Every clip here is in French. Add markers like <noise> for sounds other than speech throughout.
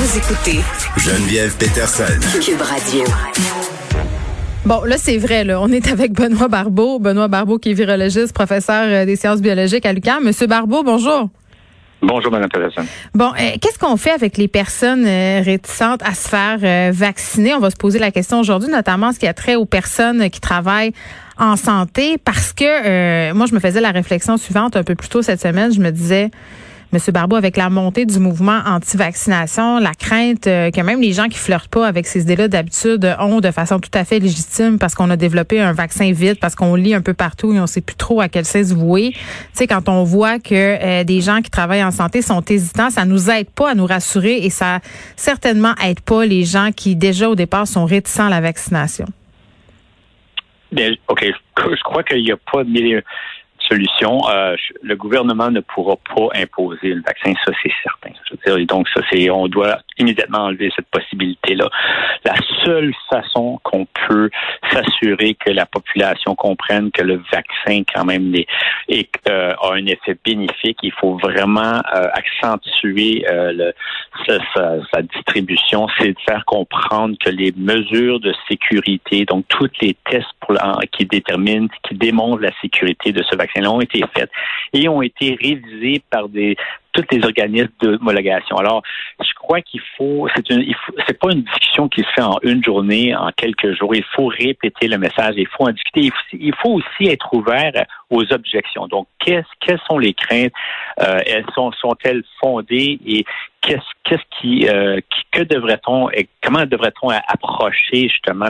Vous écoutez Geneviève Peterson. Cube Radio. Bon, là, c'est vrai, là. On est avec Benoît Barbeau. Benoît Barbeau, qui est virologiste, professeur euh, des sciences biologiques à l'UQAM. Monsieur Barbeau, bonjour. Bonjour, Mme Peterson. Bon, euh, qu'est-ce qu'on fait avec les personnes euh, réticentes à se faire vacciner? On va se poser la question aujourd'hui, notamment ce qui a trait aux personnes qui travaillent en santé, parce que moi, je me faisais la réflexion suivante un peu plus tôt cette semaine. Je me disais, Monsieur Barbeau, avec la montée du mouvement anti-vaccination, la crainte euh, que même les gens qui flirtent pas avec ces idées-là d'habitude ont de façon tout à fait légitime parce qu'on a développé un vaccin vite, parce qu'on lit un peu partout et on sait plus trop à quel sens vouer. Tu sais, quand on voit que euh, des gens qui travaillent en santé sont hésitants, ça nous aide pas à nous rassurer et ça certainement aide pas les gens qui déjà au départ sont réticents à la vaccination. Bien, OK. Je crois qu'il n'y a pas de solution. Euh, le gouvernement ne pourra pas imposer le vaccin, ça c'est certain. Je veux dire, donc ça c'est, on doit immédiatement enlever cette possibilité-là. La seule façon qu'on peut s'assurer que la population comprenne que le vaccin quand même euh, a un effet bénéfique, il faut vraiment euh, accentuer le, sa, distribution, c'est de faire comprendre que les mesures de sécurité, donc tous les tests qui déterminent, qui démontrent la sécurité de ce vaccin ont été faites et ont été révisées par des tous les organismes d'homologation. Alors, je crois qu'il faut, c'est une, c'est pas une discussion qui se fait en une journée, en quelques jours. Il faut répéter le message, il faut en discuter. Il faut, aussi être ouvert aux objections. Donc, quelles sont les craintes? Euh, Elles sont, sont-elles fondées? Et qu'est-ce, qu'est-ce qui, euh, que devrait-on et comment devrait-on approcher justement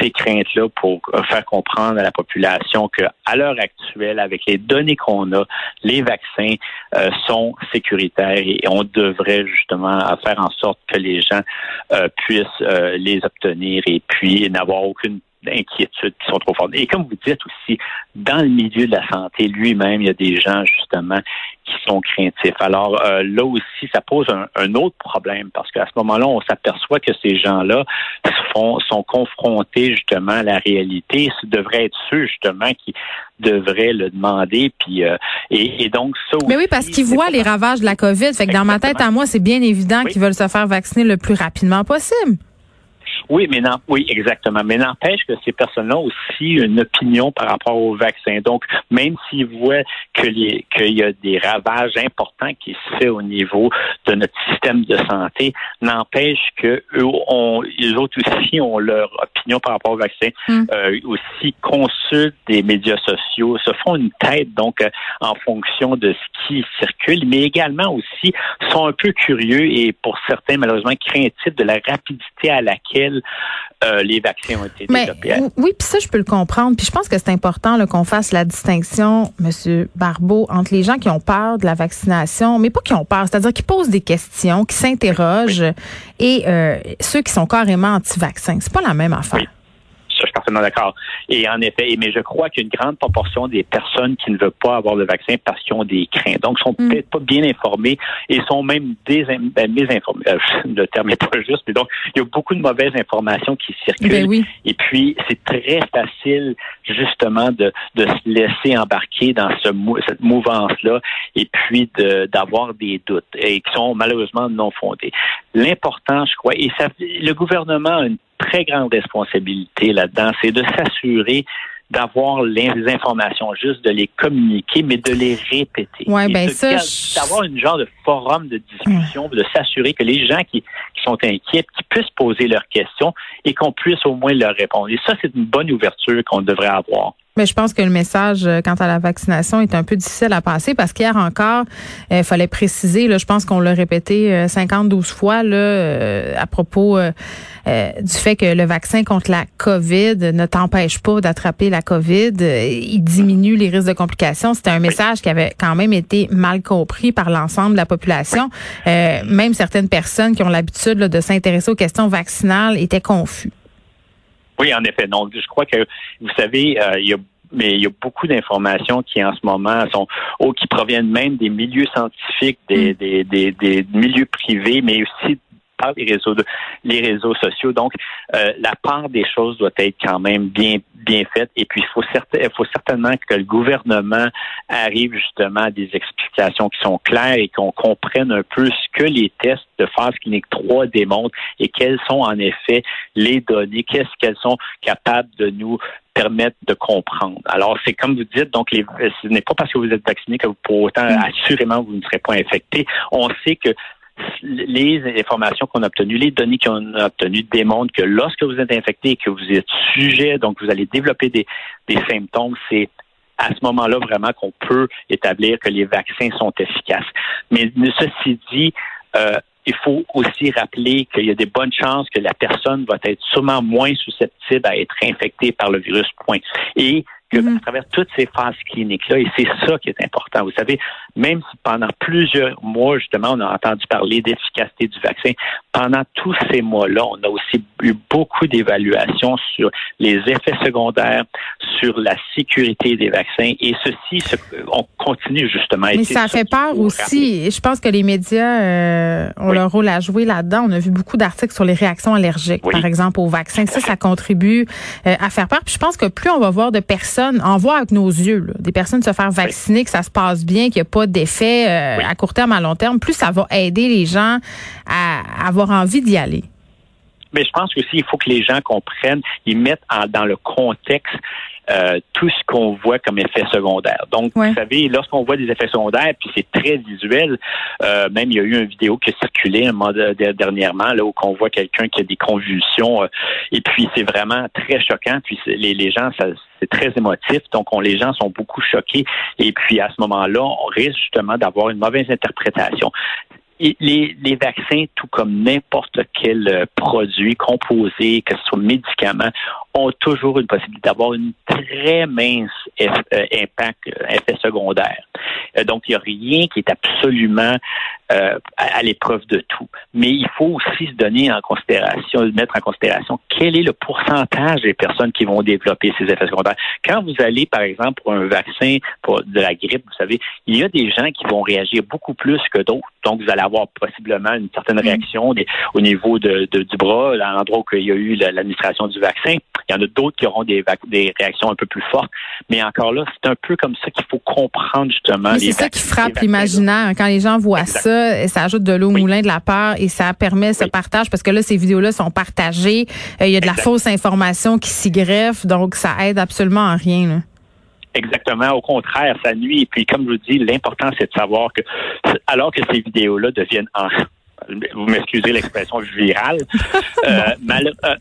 ces craintes-là pour faire comprendre à la population que à l'heure actuelle, avec les données qu'on a, les vaccins euh, sont sécuritaires et on devrait justement faire en sorte que les gens euh, puissent euh, les obtenir et puis n'avoir aucune inquiétude qui sont trop fortes. Et comme vous dites aussi, dans le milieu de la santé lui-même, il y a des gens justement qui sont craintifs. Alors euh, là aussi, ça pose un, autre problème parce qu'à ce moment-là, on s'aperçoit que ces gens-là sont confrontés justement à la réalité. Ce devrait être ceux justement qui devraient le demander. Puis euh, et, donc ça. Mais oui, parce qu'ils voient les ravages de la COVID. Fait que dans ma tête à moi, c'est bien évident qu'ils veulent se faire vacciner le plus rapidement possible. Oui, mais non, oui, exactement. Mais n'empêche que ces personnes-là ont aussi une opinion par rapport au vaccin. Donc, même s'ils voient que qu'il y a des ravages importants qui se fait au niveau de notre système de santé, n'empêche que eux ont, les autres aussi ont leur opinion par rapport au vaccin, hmm. euh, aussi consultent des médias sociaux, se font une tête donc euh, en fonction de ce qui circule, mais également aussi sont un peu curieux et pour certains malheureusement craintifs de la rapidité à laquelle euh, les vaccins ont été développés. Oui, puis ça, je peux le comprendre. Puis je pense que c'est important qu'on fasse la distinction, Monsieur Barbeau, entre les gens qui ont peur de la vaccination, mais pas qui ont peur, c'est-à-dire qui posent des questions, qui s'interrogent, et euh, ceux qui sont carrément anti-vaccins. C'est pas la même affaire je suis parfaitement d'accord. Et en effet, mais je crois qu'une grande proportion des personnes qui ne veulent pas avoir le vaccin parce qu'ils ont des craintes, donc sont mm. peut-être pas bien informés et sont même ben, mésinformés. Euh, <laughs> le terme n'est pas juste, mais donc il y a beaucoup de mauvaises informations qui circulent. Ben et puis c'est très facile justement de, de se laisser embarquer dans ce, cette mouvance-là et puis d'avoir des doutes et qui sont malheureusement non fondés. L'important, je crois, et ça, le gouvernement a une très grande responsabilité là-dedans, c'est de s'assurer d'avoir les informations juste, de les communiquer, mais de les répéter. Ouais, ben d'avoir une genre de forum de discussion, de s'assurer que les gens qui, qui, sont inquiets, qui puissent poser leurs questions et qu'on puisse au moins leur répondre. Et ça, c'est une bonne ouverture qu'on devrait avoir. Mais je pense que le message euh, quant à la vaccination est un peu difficile à passer parce qu'hier encore, il fallait préciser, là, je pense qu'on l'a répété 50 euh, 12 fois là, euh, à propos du fait que le vaccin contre la COVID ne t'empêche pas d'attraper la COVID, il diminue les risques de complications. C'était un message qui avait quand même été mal compris par l'ensemble de la population. même certaines personnes qui ont l'habitude de s'intéresser aux questions vaccinales étaient confus. Oui, en effet. Donc, je crois que, vous savez, euh, il y a mais il y a beaucoup d'informations qui en ce moment sont oh, qui proviennent même des milieux scientifiques, des, mm. des, des, des milieux privés, mais aussi par les réseaux, les réseaux sociaux. Donc, euh, la part des choses doit être quand même bien bien faite. Et puis, il faut, certainement que le gouvernement arrive justement à des explications qui sont claires et qu'on comprenne un peu ce que les tests de phase clinique 3 démontrent et quelles sont en effet les données, qu'est-ce qu'elles sont capables de nous permettre de comprendre. Alors, c'est comme vous dites, donc les, ce n'est pas parce que vous êtes vacciné que vous, pour autant, mm. assurément, vous ne serez pas infecté. On sait que les informations qu'on a obtenues, les données qu'on a obtenues démontrent que lorsque vous êtes infecté et que vous êtes sujet, donc vous allez développer des, des symptômes, c'est à ce moment-là vraiment qu'on peut établir que les vaccins sont efficaces. Mais ceci dit, euh, il faut aussi rappeler qu'il y a des bonnes chances que la personne va être sûrement moins susceptible à être infectée par le virus, point. Et que mm-hmm. à travers toutes ces phases cliniques-là, et c'est ça qui est important. Vous savez, même si pendant plusieurs mois, justement, on a entendu parler d'efficacité du vaccin, pendant tous ces mois-là, on a aussi eu beaucoup d'évaluations sur les effets secondaires, sur la sécurité des vaccins, et ceci, on continue justement. Mais ça fait peur aussi. Je pense que les médias euh, ont leur rôle à jouer là-dedans. On a vu beaucoup d'articles sur les réactions allergiques, par exemple, aux vaccins. Ça, ça contribue euh, à faire peur. Puis je pense que plus on va voir de personnes, en voir avec nos yeux, des personnes se faire vacciner, que ça se passe bien, qu'il n'y a pas d'effet euh, à court terme, à long terme, plus ça va aider les gens à, avoir envie d'y aller. Mais je pense aussi il faut que les gens comprennent, ils mettent dans le contexte euh, tout ce qu'on voit comme effet secondaire. Donc, vous savez, lorsqu'on voit des effets secondaires, puis c'est très visuel, euh, même il y a eu une vidéo qui a circulé un moment dernièrement, là, où on voit quelqu'un qui a des convulsions, euh, et puis c'est vraiment très choquant, puis les, les gens, ça, c'est très émotif, donc on, les gens sont beaucoup choqués, et puis à ce moment-là, on risque justement d'avoir une mauvaise interprétation. Les, les, vaccins, tout comme n'importe quel produit composé, que ce soit médicament, ont toujours une possibilité d'avoir une très mince euh, impact, euh, effet secondaire. Euh, donc, il n'y a rien qui est absolument à, l'épreuve de tout. Mais il faut aussi se donner en considération, mettre en considération quel est le pourcentage des personnes qui vont développer ces effets secondaires. Quand vous allez, par exemple, pour un vaccin pour de la grippe, vous savez, il y a des gens qui vont réagir beaucoup plus que d'autres. Donc, vous allez avoir possiblement une certaine mm. réaction au niveau de, du bras, à l'endroit où il y a eu l'administration du vaccin. Il y en a d'autres qui auront des, des réactions un peu plus fortes. Mais encore là, c'est un peu comme ça qu'il faut comprendre justement. C'est ça qui frappe l'imaginaire. Quand les gens voient ça, ça ajoute de l'eau au moulin de la peur et ça permet ce partage parce que là, ces vidéos-là sont partagées. Euh, il y a de la fausse information qui s'y greffe. Donc, ça aide absolument à rien. Exactement. Au contraire, ça nuit. Et puis, comme je vous dis, l'important, c'est de savoir que, alors que ces vidéos-là deviennent en, vous m'excusez l'expression virale, <laughs> euh, euh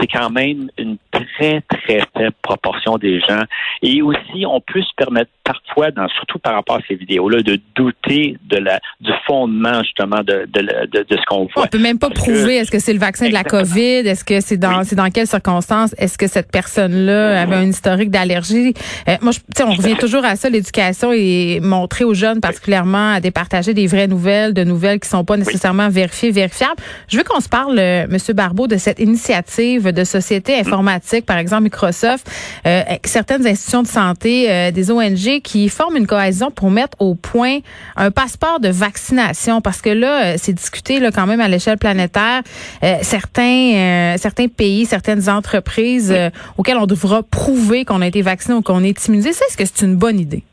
c'est quand même une très, très faible proportion des gens. Et aussi, on peut se permettre parfois, dans, surtout par rapport à ces vidéos-là, de douter de la, du fondement, justement, de, de, de, de ce qu'on voit. On peut même pas prouver, est-ce que c'est le vaccin de la COVID? Est-ce que c'est dans, c'est dans quelles circonstances? Est-ce que cette personne-là avait un historique d'allergie? Euh, moi, je, on revient toujours à ça, l'éducation et montrer aux jeunes particulièrement à départager des vraies nouvelles, de nouvelles qui sont pas nécessairement vérifiées, vérifiables. Je veux qu'on se parle, euh, Monsieur Barbeau, de cette initiative de société informatique, par exemple Microsoft, euh, certaines institutions de santé, euh, des ONG qui forment une cohésion pour mettre au point un passeport de vaccination parce que là, euh, c'est discuté là, quand même à l'échelle planétaire. Euh, certains, euh, certains pays, certaines entreprises auxquelles on devra prouver qu'on a été vacciné ou qu'on est immunisé. est-ce que c'est une bonne idée?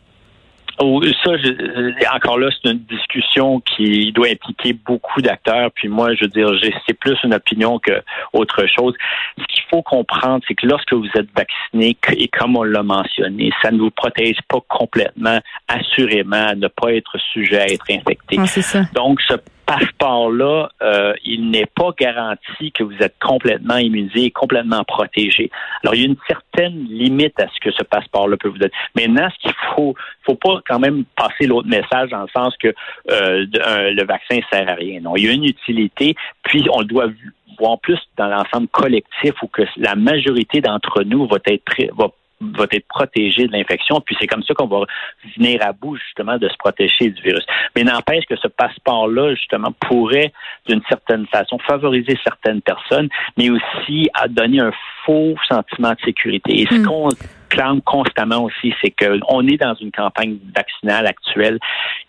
Oh, ça, je, encore là, c'est une discussion qui doit impliquer beaucoup d'acteurs. Puis moi, je veux dire, c'est plus une opinion que autre chose. Ce qu'il faut comprendre, c'est que lorsque vous êtes vacciné, et comme on l'a mentionné, ça ne vous protège pas complètement, assurément, à ne pas être sujet à être infecté. Ah, ça. Donc, ce passeport-là, euh, il n'est pas garanti que vous êtes complètement immunisé complètement protégé. Alors, il y a une certaine limite à ce que ce passeport-là peut vous donner. Maintenant, ce qu'il faut, faut pas quand même passer l'autre message dans le sens que euh, le vaccin sert à rien. Non, il y a une utilité, puis on doit voir plus dans l'ensemble collectif où que la majorité d'entre nous va être va va être protégé de l'infection, puis c'est comme ça qu'on va venir à bout justement de se protéger du virus. Mais n'empêche que ce passeport-là, justement, pourrait d'une certaine façon favoriser certaines personnes, mais aussi à donner un faux sentiment de sécurité. Et ce hmm. qu'on clame constamment aussi, c'est qu'on est dans une campagne vaccinale actuelle.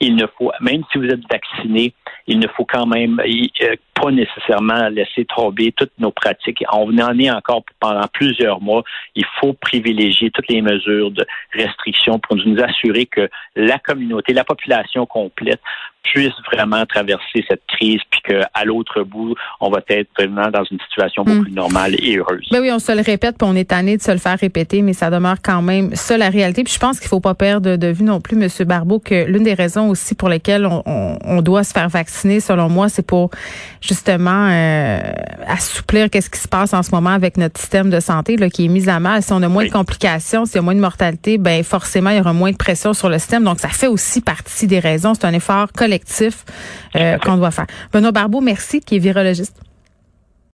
Il ne faut, même si vous êtes vacciné, il ne faut quand même euh, pas nécessairement laisser tomber toutes nos pratiques. On en est encore pendant plusieurs mois. Il faut privilégier toutes les mesures de restriction pour nous assurer que la communauté, la population complète puisse vraiment traverser cette crise, puis qu'à l'autre bout, on va être vraiment dans une situation beaucoup hmm. plus normale et heureuse. Ben oui, on se le répète, puis on est tanné de se le faire répéter, mais ça demeure quand même ça la réalité. Puis je pense qu'il faut pas perdre de vue non plus, Monsieur Barbeau, que l'une des raisons aussi pour lesquelles on, doit se faire vacciner, selon moi, c'est pour justement euh, assouplir qu'est-ce qui se passe en ce moment avec notre système de santé là, qui est mis à mal. Si on a moins de complications, s'il y a moins de mortalité, ben forcément il y aura moins de pression sur le système. Donc ça fait aussi partie des raisons. C'est un effort collectif euh, qu'on doit faire. Benoît Barbeau, merci, qui est virologiste.